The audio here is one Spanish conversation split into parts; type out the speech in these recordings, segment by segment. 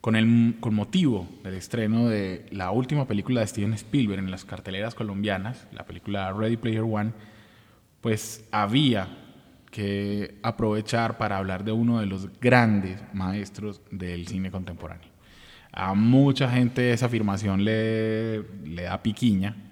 Con, el, con motivo del estreno de la última película de Steven Spielberg en las carteleras colombianas, la película Ready Player One, pues había que aprovechar para hablar de uno de los grandes maestros del cine contemporáneo. A mucha gente esa afirmación le, le da piquiña,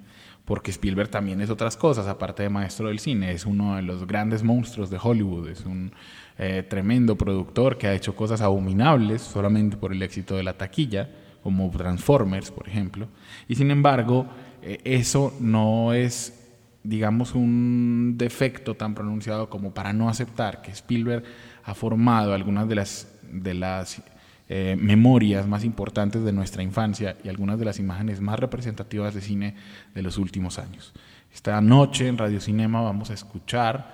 porque Spielberg también es otras cosas, aparte de maestro del cine, es uno de los grandes monstruos de Hollywood, es un eh, tremendo productor que ha hecho cosas abominables solamente por el éxito de la taquilla, como Transformers, por ejemplo, y sin embargo, eh, eso no es digamos, un defecto tan pronunciado como para no aceptar que Spielberg ha formado algunas de las, de las eh, memorias más importantes de nuestra infancia y algunas de las imágenes más representativas de cine de los últimos años. Esta noche en Radio Cinema vamos a escuchar,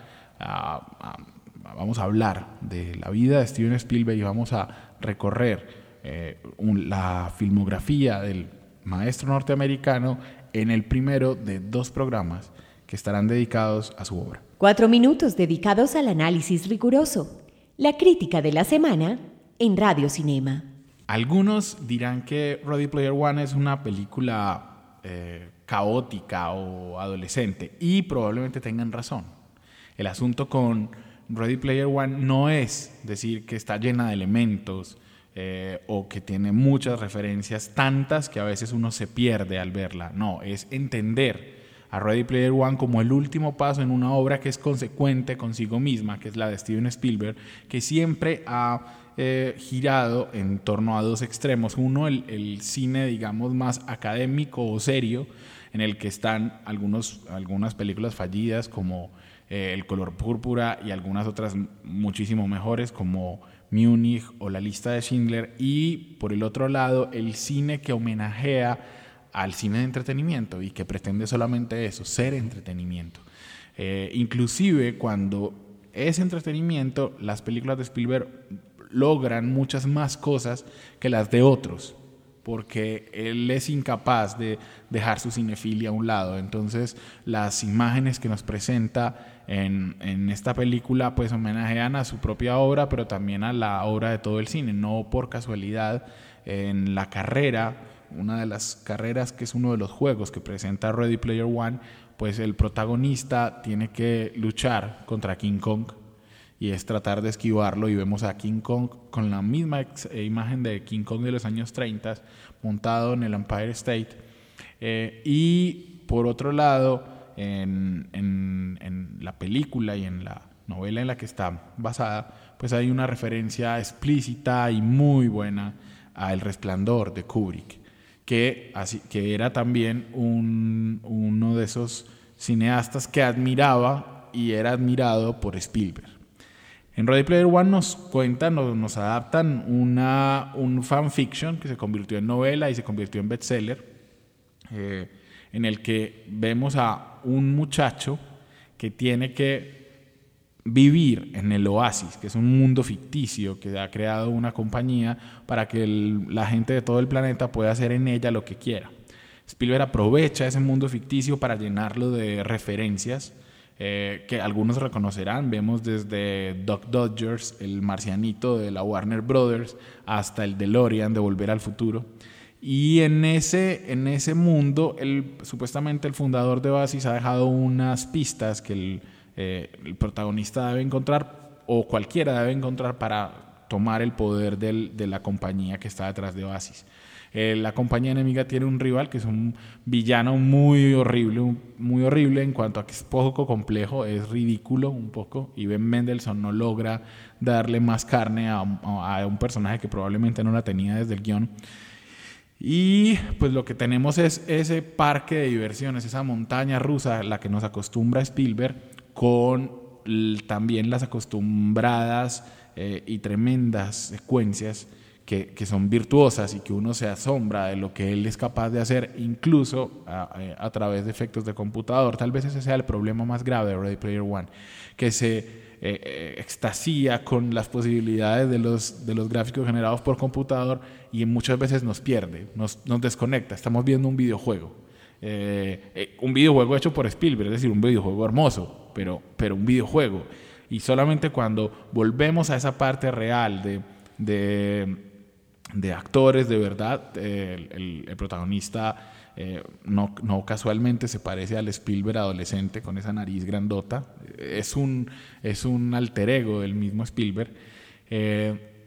vamos a hablar de la vida de Steven Spielberg y vamos a recorrer eh, la filmografía del maestro norteamericano en el primero de dos programas que estarán dedicados a su obra. Cuatro minutos dedicados al análisis riguroso. La crítica de la semana en Radio Cinema. Algunos dirán que Ready Player One es una película eh, caótica o adolescente y probablemente tengan razón. El asunto con Ready Player One no es decir que está llena de elementos eh, o que tiene muchas referencias, tantas que a veces uno se pierde al verla. No, es entender a Ready Player One como el último paso en una obra que es consecuente consigo misma, que es la de Steven Spielberg, que siempre ha eh, girado en torno a dos extremos. Uno, el, cine, digamos, más académico o serio, en el que están algunos, algunas películas fallidas como eh, El color púrpura y algunas otras muchísimo mejores como Munich o La lista de Schindler. Y por el otro lado, el cine que homenajea al cine de entretenimiento y que pretende solamente eso, ser entretenimiento. Eh, inclusive cuando es entretenimiento, las películas de Spielberg logran muchas más cosas que las de otros, porque él es incapaz de dejar su cinefilia a un lado. Entonces, las imágenes que nos presenta en, en, esta película, pues homenajean a su propia obra, pero también a la obra de todo el cine. No por casualidad, en la carrera, una de las carreras que es uno de los juegos que presenta Ready Player One, pues el protagonista tiene que luchar contra King Kong y es tratar de esquivarlo y vemos a King Kong con la misma eh, imagen de King Kong de los años 30 montado en el Empire State eh, y por otro lado en, en, la película y en la novela en la que está basada pues hay una referencia explícita y muy buena a El Resplandor de Kubrick que, así, que era también un, uno de esos cineastas que admiraba y era admirado por Spielberg. En Ready Player One nos cuentan, nos, nos adaptan una, un fanfiction que se convirtió en novela y se convirtió en bestseller, eh, en el que vemos a un muchacho que tiene que vivir en el oasis, que es un mundo ficticio que ha creado una compañía para que la gente de todo el planeta pueda hacer en ella lo que quiera. Spielberg aprovecha ese mundo ficticio para llenarlo de referencias eh, que algunos reconocerán. Vemos desde Doc Dodgers, el marcianito de la Warner Brothers, hasta el DeLorean de Volver al Futuro. Y en ese, en ese mundo, supuestamente el fundador de Oasis ha dejado unas pistas que el, eh, el protagonista debe encontrar, o cualquiera debe encontrar para tomar el poder de la compañía que está detrás de Oasis. Eh, la compañía enemiga tiene un rival que es un villano muy horrible, muy horrible en cuanto a que es poco complejo, es ridículo un poco, y Ben Mendelssohn no logra darle más carne a, un personaje que probablemente no la tenía desde el guion. Y pues lo que tenemos es ese parque de diversiones, esa montaña rusa, la que nos acostumbra Spielberg, con también las acostumbradas eh, y tremendas secuencias que, son virtuosas y que uno se asombra de lo que él es capaz de hacer, incluso a, través de efectos de computador. Tal vez ese sea el problema más grave de Ready Player One, que se eh, eh, extasía con las posibilidades de los, de los gráficos generados por computador y muchas veces nos pierde, nos, nos desconecta. Estamos viendo un videojuego. Eh, un videojuego hecho por Spielberg, es decir, un videojuego hermoso, pero, pero un videojuego. Y solamente cuando volvemos a esa parte real de, de de actores, de verdad. el, protagonista eh, no, no, casualmente se parece al Spielberg adolescente con esa nariz grandota. Es un, es un alter ego del mismo Spielberg.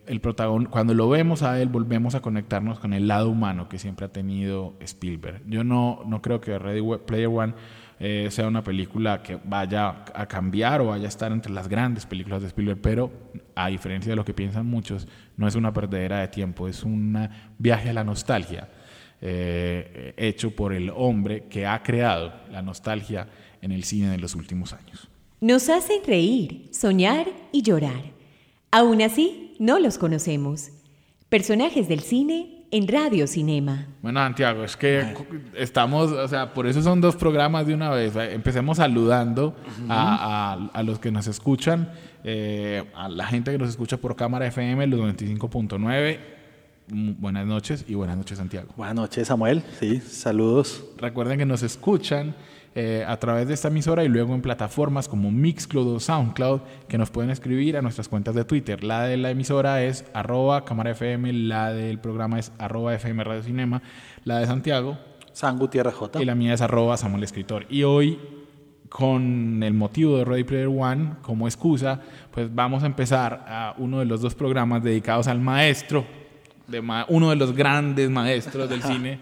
El cuando lo vemos a él, volvemos a conectarnos con el lado humano que siempre ha tenido Spielberg. Yo no, no creo que Ready Player One eh, sea una película que vaya a cambiar o vaya a estar entre las grandes películas de Spielberg, pero a diferencia de lo que piensan muchos, no es una perdedera de tiempo, es un viaje a la nostalgia eh, hecho por el hombre que ha creado la nostalgia en el cine de los últimos años. Nos hacen reír, soñar y llorar. Aún así, no los conocemos. Personajes del cine en Radio Cinema. Bueno, Santiago, es que estamos, o sea, por eso son dos programas de una vez. Empecemos saludando a, los que nos escuchan, eh, a la gente que nos escucha por cámara FM, los 95.9. Mm, buenas noches y buenas noches, Santiago. Buenas noches, Samuel. Sí, saludos. Recuerden que nos escuchan eh, a través de esta emisora y luego en plataformas como Mixcloud o Soundcloud que nos pueden escribir a nuestras cuentas de Twitter. La de la emisora es arroba cámara FM, la del programa es arroba FM Radio Cinema, la de Santiago. San Gutiérrez J. Y la mía es arroba Samuel Escritor. Y hoy con el motivo de Ready Player One como excusa, pues vamos a empezar a uno de los dos programas dedicados al maestro, de uno de los grandes maestros del cine,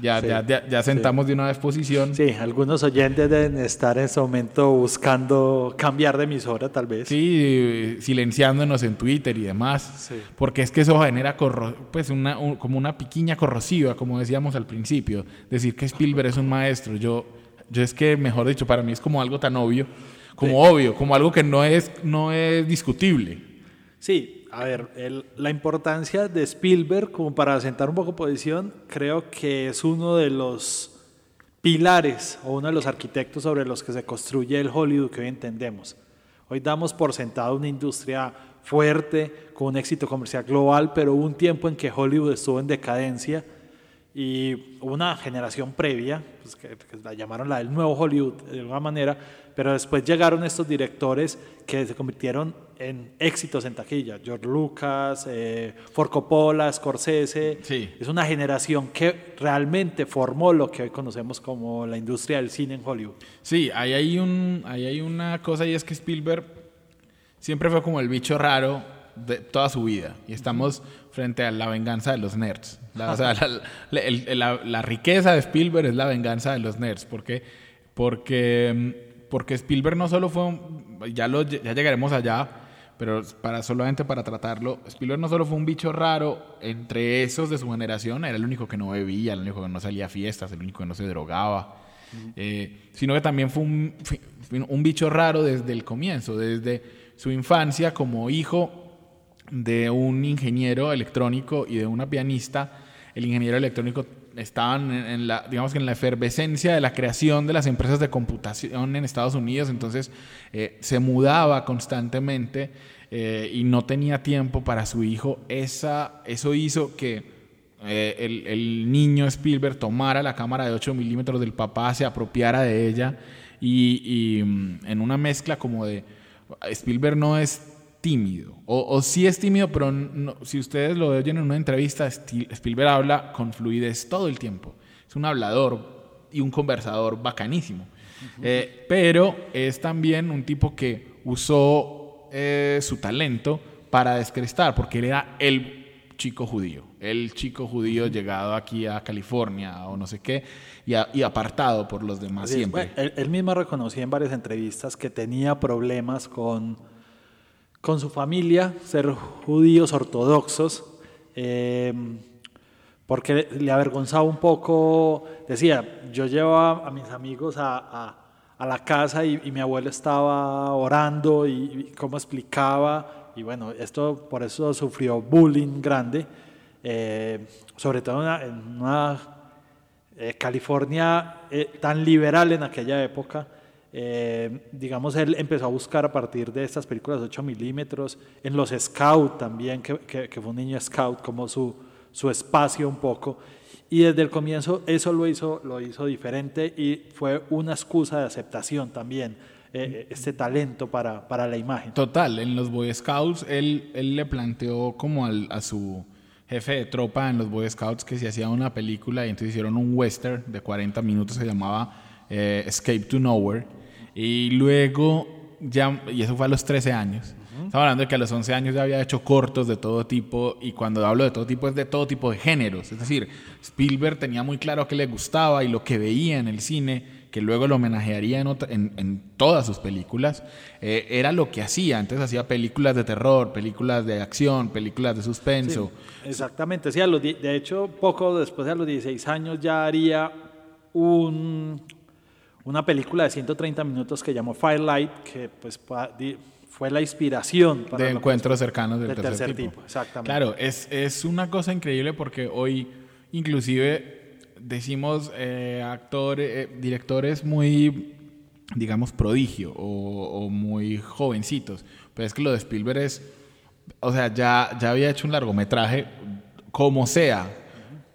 ya, ya, ya, sentamos de una vez posición. Sí, algunos oyentes deben estar en ese momento buscando cambiar de emisora, tal vez. Sí, silenciándonos en Twitter y demás. Porque es que eso genera pues una, como una piquiña corrosiva, como decíamos al principio. Decir que Spielberg es un maestro. Yo, yo es que, mejor dicho, para mí es como algo tan obvio, como obvio, como algo que no es, no es discutible. Sí, a ver, la importancia de Spielberg, como para sentar un poco posición, creo que es uno de los pilares o uno de los arquitectos sobre los que se construye el Hollywood que hoy entendemos. Hoy damos por sentado una industria fuerte, con un éxito comercial global, pero hubo un tiempo en que Hollywood estuvo en decadencia y una generación previa, pues que, la llamaron la del nuevo Hollywood de alguna manera, pero después llegaron estos directores que se convirtieron en éxitos en taquilla. George Lucas, eh, Ford Coppola, Scorsese. Sí. Es una generación que realmente formó lo que hoy conocemos como la industria del cine en Hollywood. Sí, ahí hay, un, ahí hay una cosa y es que Spielberg siempre fue como el bicho raro de toda su vida. Y estamos frente a la venganza de los nerds. La, o sea, la, riqueza de Spielberg es la venganza de los nerds. ¿Por qué? Porque, porque Spielberg no solo fue, ya, lo, ya llegaremos allá, pero para solamente para tratarlo, Spielberg no solo fue un bicho raro entre esos de su generación, era el único que no bebía, el único que no salía a fiestas, el único que no se drogaba, eh, sino que también fue un, un, bicho raro desde el comienzo, desde su infancia como hijo de un ingeniero electrónico y de una pianista. El ingeniero electrónico estaban en, la, digamos que en la efervescencia de la creación de las empresas de computación en Estados Unidos, entonces eh, se mudaba constantemente eh, y no tenía tiempo para su hijo. Esa, eso hizo que eh, el, niño Spielberg tomara la cámara de 8 milímetros del papá, se apropiara de ella y, mm, en una mezcla como de Spielberg no es tímido, o, o sí es tímido, pero si ustedes lo oyen en una entrevista, Spielberg habla con fluidez todo el tiempo. Es un hablador y un conversador bacanísimo. Eh, pero es también un tipo que usó eh, su talento para descrestar, porque él era el chico judío, el chico judío llegado aquí a California o no sé qué, y, apartado por los demás siempre. él, mismo reconocía en varias entrevistas que tenía problemas con con su familia, ser judíos ortodoxos, eh, porque le avergonzaba un poco, decía, yo llevaba a mis amigos a, la casa y, mi abuelo estaba orando y, cómo explicaba y bueno, esto por eso sufrió bullying grande, eh, sobre todo en una, eh, California tan liberal en aquella época. Digamos, él empezó a buscar a partir de estas películas 8 milímetros, en los Scout también, que, que, fue un niño Scout, como su, su espacio un poco. Y desde el comienzo eso lo hizo, lo hizo diferente y fue una excusa de aceptación también eh, este talento para, para, la imagen. Total, en los Boy Scouts él, él le planteó como al, a su jefe de tropa en los Boy Scouts que se hacía una película y entonces hicieron un western de 40 minutos, se llamaba eh, Escape to Nowhere. Y luego, ya, y eso fue a los 13 años. Estamos hablando de que a los 11 años ya había hecho cortos de todo tipo, y cuando hablo de todo tipo es de todo tipo de géneros. Es decir, Spielberg tenía muy claro qué le gustaba y lo que veía en el cine que luego lo homenajearía en, en, todas sus películas, eh, era lo que hacía. Antes hacía películas de terror, películas de acción, películas de suspenso. exactamente, sí, de hecho, poco después de los 16 años ya haría un, una película de 130 minutos que llamó Firelight, que pues fue la inspiración para de encuentros cercanos del, tercer, tipo. Exactamente. Claro, es, es una cosa increíble porque hoy inclusive decimos eh, actores, eh, directores muy, digamos, prodigio o, o, muy jovencitos. Pero es que lo de Spielberg es, o sea, ya, ya había hecho un largometraje, como sea,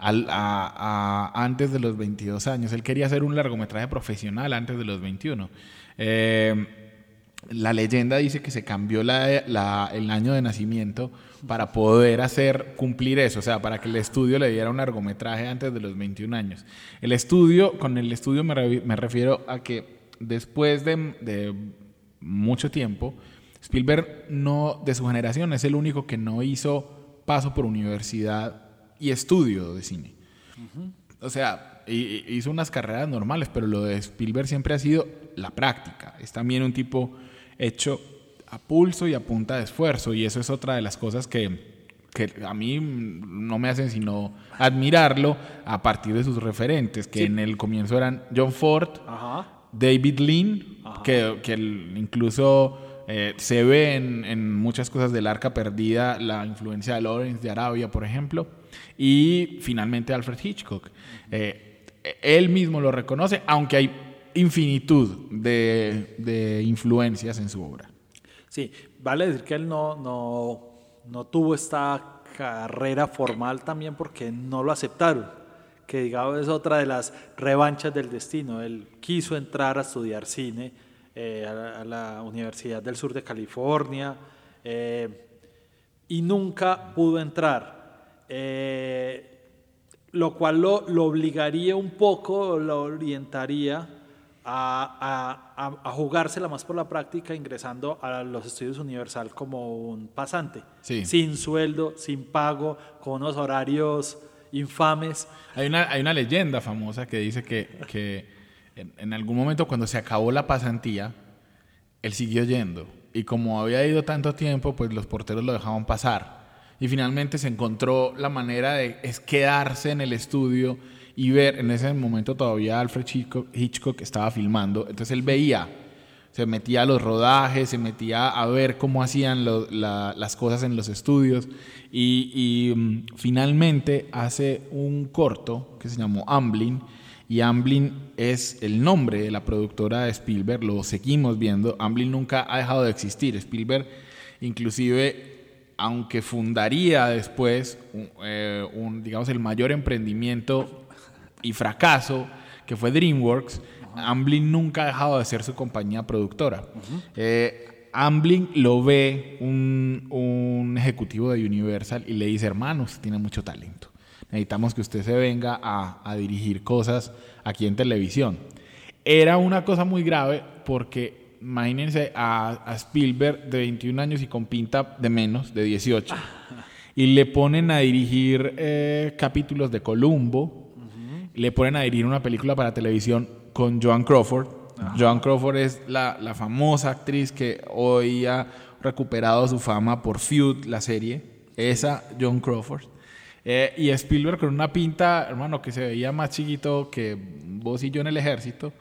antes de los 22 años. Él quería hacer un largometraje profesional antes de los 21. Eh, la leyenda dice que se cambió el año de nacimiento para poder hacer cumplir eso, o sea, para que el estudio le diera un largometraje antes de los 21 años. El estudio, con el estudio me, refiero a que después de, mucho tiempo, Spielberg no, de su generación, es el único que no hizo paso por universidad y estudio de cine. O sea, hizo unas carreras normales, pero lo de Spielberg siempre ha sido la práctica. Es también un tipo hecho a pulso y a punta de esfuerzo. Y eso es otra de las cosas que, a mí no me hacen sino admirarlo a partir de sus referentes, que en el comienzo eran John Ford, David Lean, que, que incluso eh, se ve en, muchas cosas del arca perdida la influencia de Lawrence de Arabia, por ejemplo, y finalmente Alfred Hitchcock. Eh, él mismo lo reconoce, aunque hay infinitud de, influencias en su obra. Sí, vale decir que él no, no, tuvo esta carrera formal también porque no lo aceptaron, que digamos es otra de las revanchas del destino. Él quiso entrar a estudiar cine eh, a, la Universidad del Sur de California eh, y nunca pudo entrar. Eh, lo cual lo, lo, obligaría un poco, lo orientaría a, a, jugársela más por la práctica ingresando a los estudios Universal como un pasante, sin sueldo, sin pago, con unos horarios infames. Hay una, hay una leyenda famosa que dice que, que en, en, algún momento cuando se acabó la pasantía, él siguió yendo. Y como había ido tanto tiempo, pues los porteros lo dejaban pasar. Y finalmente se encontró la manera de es quedarse en el estudio y ver, en ese momento todavía Alfred Hitchcock, estaba filmando, entonces él veía, se metía a los rodajes, se metía a ver cómo hacían las cosas en los estudios y, mm, finalmente hace un corto que se llamó Amblin y Amblin es el nombre de la productora de Spielberg, lo seguimos viendo, Amblin nunca ha dejado de existir, Spielberg inclusive aunque fundaría después eh, un, digamos el mayor emprendimiento y fracaso, que fue DreamWorks, Amblin nunca ha dejado de ser su compañía productora. Eh, Amblin lo ve un, un, ejecutivo de Universal y le dice, hermano, usted tiene mucho talento. Necesitamos que usted se venga a, a dirigir cosas aquí en televisión. Era una cosa muy grave porque imagínense a, a, Spielberg de 21 años y con pinta de menos, de 18. Y le ponen a dirigir eh, capítulos de Columbo, le ponen a dirigir una película para televisión con Joan Crawford. Joan Crawford es la, la, famosa actriz que hoy ha recuperado su fama por Feud, la serie. Esa, Joan Crawford. Eh, y Spielberg con una pinta, hermano, que se veía más chiquito que vos y yo en el ejército,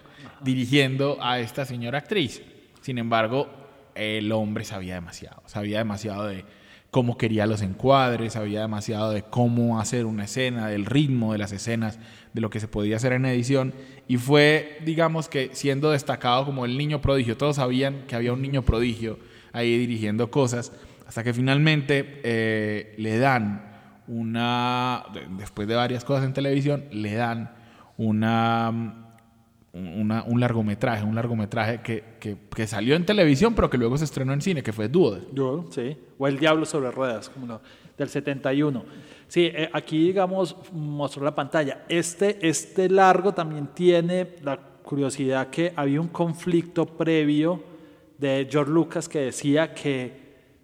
dirigiendo a esta señora actriz. Sin embargo, el hombre sabía demasiado, sabía demasiado de cómo quería los encuadres, sabía demasiado de cómo hacer una escena, del ritmo de las escenas, de lo que se podía hacer en edición y fue, digamos que siendo destacado como el niño prodigio, todos sabían que había un niño prodigio ahí dirigiendo cosas, hasta que finalmente eh, le dan una, después de varias cosas en televisión, le dan una un largometraje, un largometraje que, que, salió en televisión, pero que luego se estrenó en cine, que fue Dude. Dude, sí. O El Diablo sobre Ruedas, como lo, del 71. Sí, eh, aquí, digamos, mostró la pantalla. Este, este largo también tiene la curiosidad que había un conflicto previo de George Lucas que decía que,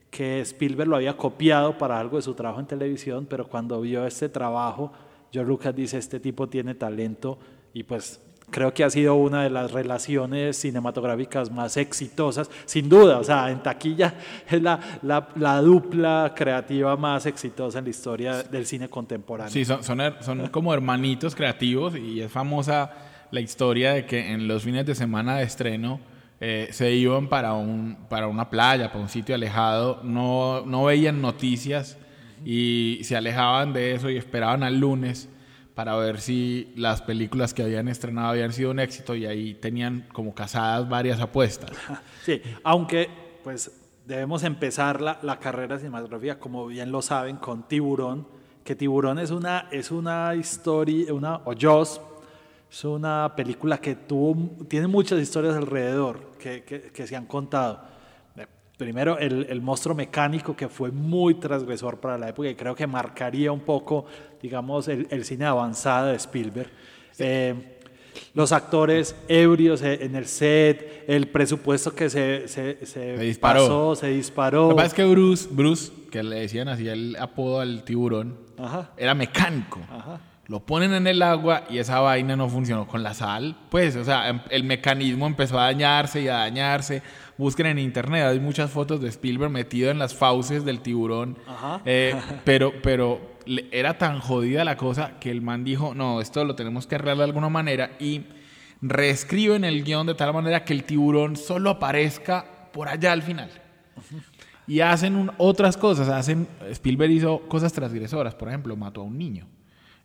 que Spielberg lo había copiado para algo de su trabajo en televisión, pero cuando vio este trabajo, George Lucas dice, este tipo tiene talento y pues creo que ha sido una de las relaciones cinematográficas más exitosas, sin duda, o sea, en taquilla es la, la, dupla creativa más exitosa en la historia del cine contemporáneo. Sí, son, son, como hermanitos creativos y es famosa la historia de que en los fines de semana de estreno eh, se iban para, un, para una playa, para un sitio alejado, no, no veían noticias y se alejaban de eso y esperaban al lunes para ver si las películas que habían estrenado habían sido un éxito y ahí tenían como casadas varias apuestas. Sí, aunque pues debemos empezar la, la carrera cinematográfica, como bien lo saben, con Tiburón, que Tiburón es una, es una historia, una, o Jaws, es una película que tuvo, tiene muchas historias alrededor que, que, que se han contado primero el, el, monstruo mecánico que fue muy transgresor para la época y creo que marcaría un poco, digamos, el, el cine avanzado de Spielberg. Eh, los actores ebrios en el set, el presupuesto que se, se, se, disparó. Pasó, se disparó. Lo que pasa es que Bruce, Bruce, que le decían así el apodo al tiburón, era mecánico. Ajá. Lo ponen en el agua y esa vaina no funcionó con la sal. Pues, o sea, em, el mecanismo empezó a dañarse y a dañarse Busquen en internet, hay muchas fotos de Spielberg metido en las fauces del tiburón. Eh, pero, pero era tan jodida la cosa que el man dijo, no, esto lo tenemos que arreglar de alguna manera y reescriben el guion de tal manera que el tiburón solo aparezca por allá al final. Y hacen otras cosas, hacen, Spielberg hizo cosas transgresoras, por ejemplo, mató a un niño.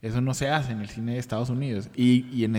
Eso no se hace en el cine de Estados Unidos. Y, en,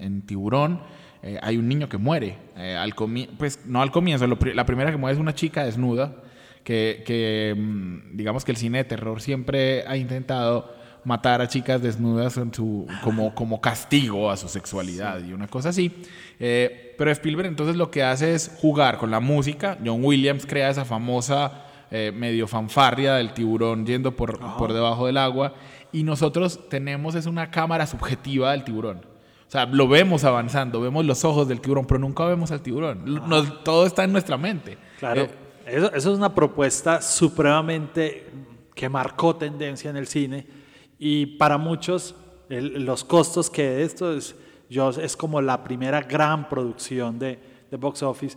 en Tiburón eh, hay un niño que muere. Eh, al pues no al comienzo, la primera que muere es una chica desnuda, que, mm, digamos que el cine de terror siempre ha intentado matar a chicas desnudas en su, como, como castigo a su sexualidad y una cosa así. Eh, pero Spielberg entonces lo que hace es jugar con la música. John Williams crea esa famosa medio fanfarria del tiburón yendo por, por debajo del agua y nosotros tenemos es una cámara subjetiva del tiburón. O sea, lo vemos avanzando, vemos los ojos del tiburón, pero nunca vemos al tiburón. todo está en nuestra mente. Claro, eh, eso, es una propuesta supremamente que marcó tendencia en el cine y para muchos los costos que esto es, yo, es como la primera gran producción de, de box office.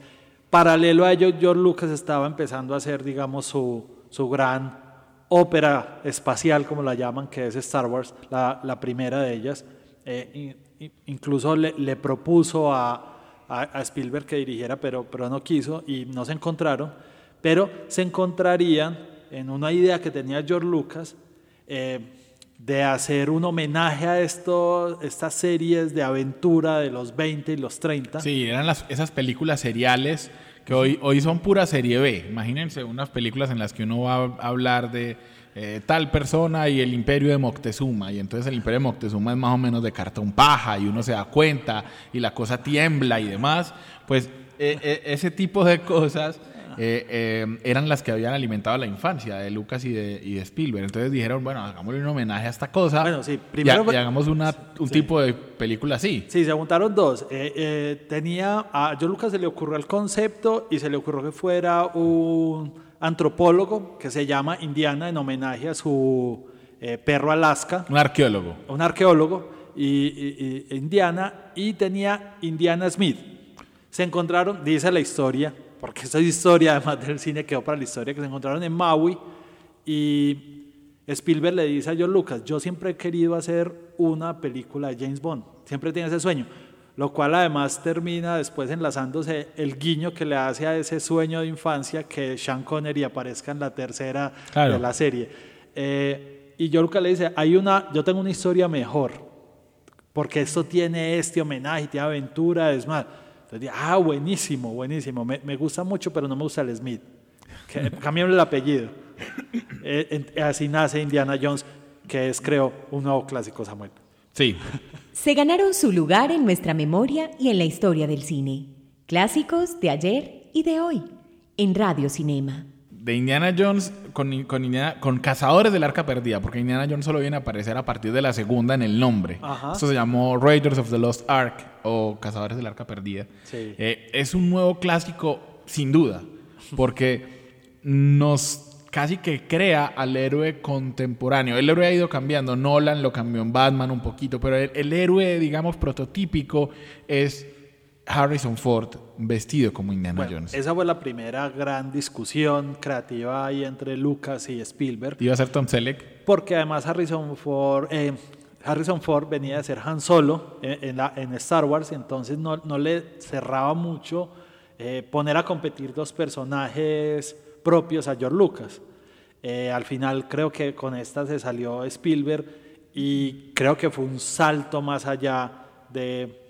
Paralelo a ello, George Lucas estaba empezando a hacer, digamos, su, su gran ópera espacial, como la llaman, que es Star Wars, la, la primera de ellas. Eh, incluso le, propuso a, a, Spielberg que dirigiera, pero, pero no quiso y no se encontraron, pero se encontrarían en una idea que tenía George Lucas eh, de hacer un homenaje a esto, estas series de aventura de los 20 y los 30. Sí, eran las, esas películas seriales que hoy, hoy son pura serie B. Imagínense unas películas en las que uno va a hablar de eh, tal persona y el imperio de Moctezuma. Y entonces el imperio de Moctezuma es más o menos de cartón paja y uno se da cuenta y la cosa tiembla y demás. Pues eh, eh, ese tipo de cosas eran las que habían alimentado la infancia de Lucas y de, y de, Spielberg. Entonces dijeron, bueno, hagámosle un homenaje a esta cosa bueno, sí, primero, y, hagamos una, un tipo de película así. Sí, se juntaron dos. tenía, a John Lucas se le ocurrió el concepto y se le ocurrió que fuera un antropólogo que se llama Indiana en homenaje a su eh, perro Alaska. Un arqueólogo. Un arqueólogo, y, Indiana, y tenía Indiana Smith. Se encontraron, dice la historia, porque esa historia además del cine quedó para la historia, que se encontraron en Maui y Spielberg le dice a John Lucas, yo siempre he querido hacer una película de James Bond, siempre tiene ese sueño. lo cual además termina después enlazándose el guiño que le hace a ese sueño de infancia que Sean Connery aparezca en la tercera Claro. de la serie. Eh, y George Lucas le dice, hay una, yo tengo una historia mejor, porque esto tiene este homenaje, tiene aventura, es más. Entonces, dije, ah, buenísimo, buenísimo, me, me gusta mucho, pero no me gusta el Smith. Que- Cambiémosle el apellido. Eh, así nace Indiana Jones, que es, creo, un nuevo clásico, Samuel. Sí. Se ganaron su lugar en nuestra memoria y en la historia del cine. Clásicos de ayer y de hoy, en Radio Cinema. De Indiana Jones con, con, Indiana- con Cazadores del Arca Perdida, porque Indiana Jones solo viene a aparecer a partir de la segunda en el nombre. Ajá. Esto se llamó Raiders of the Lost Ark o Cazadores del Arca Perdida. Sí. Eh, es un nuevo clásico, sin duda, porque nos casi que crea al héroe contemporáneo. El héroe ha ido cambiando. Nolan lo cambió en Batman un poquito, pero el, el héroe, digamos, prototípico es Harrison Ford vestido como Indiana Bueno, Jones. esa fue la primera gran discusión creativa ahí entre Lucas y Spielberg. Iba a ser Tom Selleck. porque además Harrison Ford, eh, Harrison Ford venía de ser Han Solo en, en la- en Star Wars, entonces no, no le cerraba mucho eh, poner a competir dos personajes propios a George Lucas. Eh, al final creo que con esta se salió Spielberg y creo que fue un salto más allá de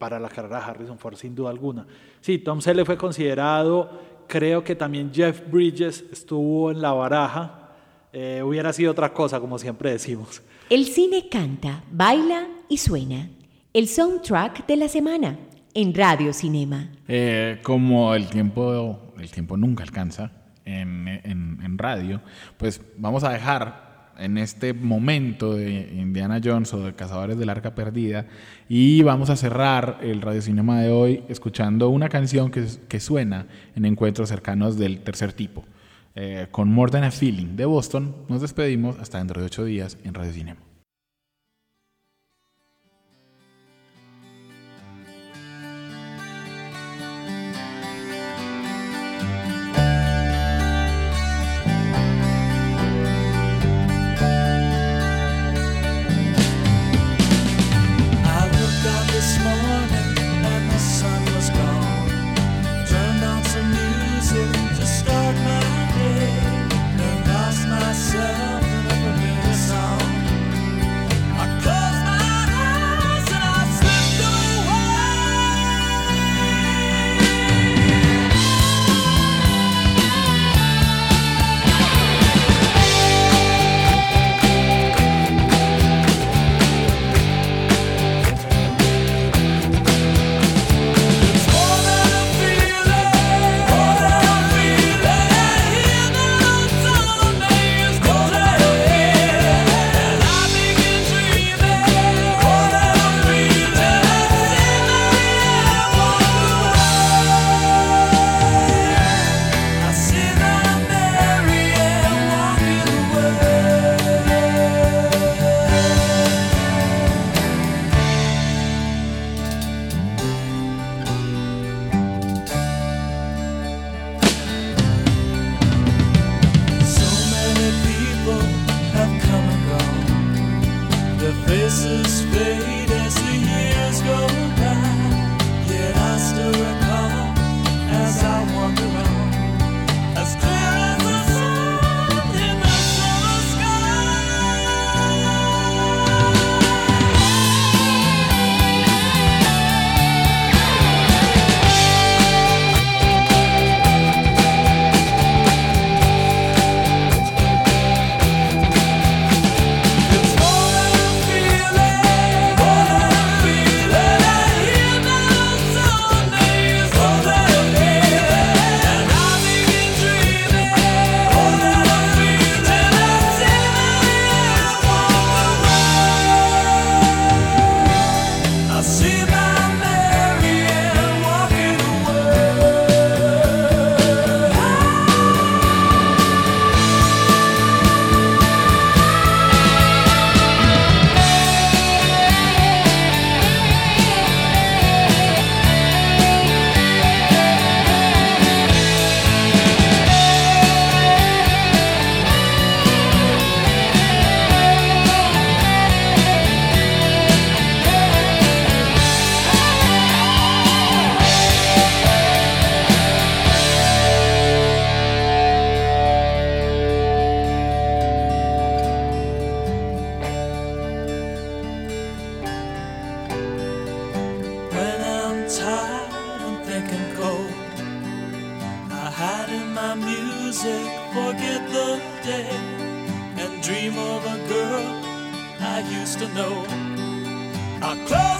para la carrera de Harrison Ford sin duda alguna. Sí, Tom Selleck fue considerado, creo que también Jeff Bridges estuvo en la baraja, eh, hubiera sido otra cosa, como siempre decimos. El cine canta, baila y suena. El soundtrack de la semana, en Radio Cinema. Eh, como el tiempo, el tiempo nunca alcanza en, en- en radio, pues vamos a dejar en este momento de Indiana Jones o de Cazadores del Arca Perdida y vamos a cerrar el radiocinema de hoy escuchando una canción que, suena en encuentros cercanos del tercer tipo. Eh, con More Than a Feeling de Boston nos despedimos hasta dentro de ocho días en Radio Cinema. Music, forget the day, and dream of a girl I used to know. I close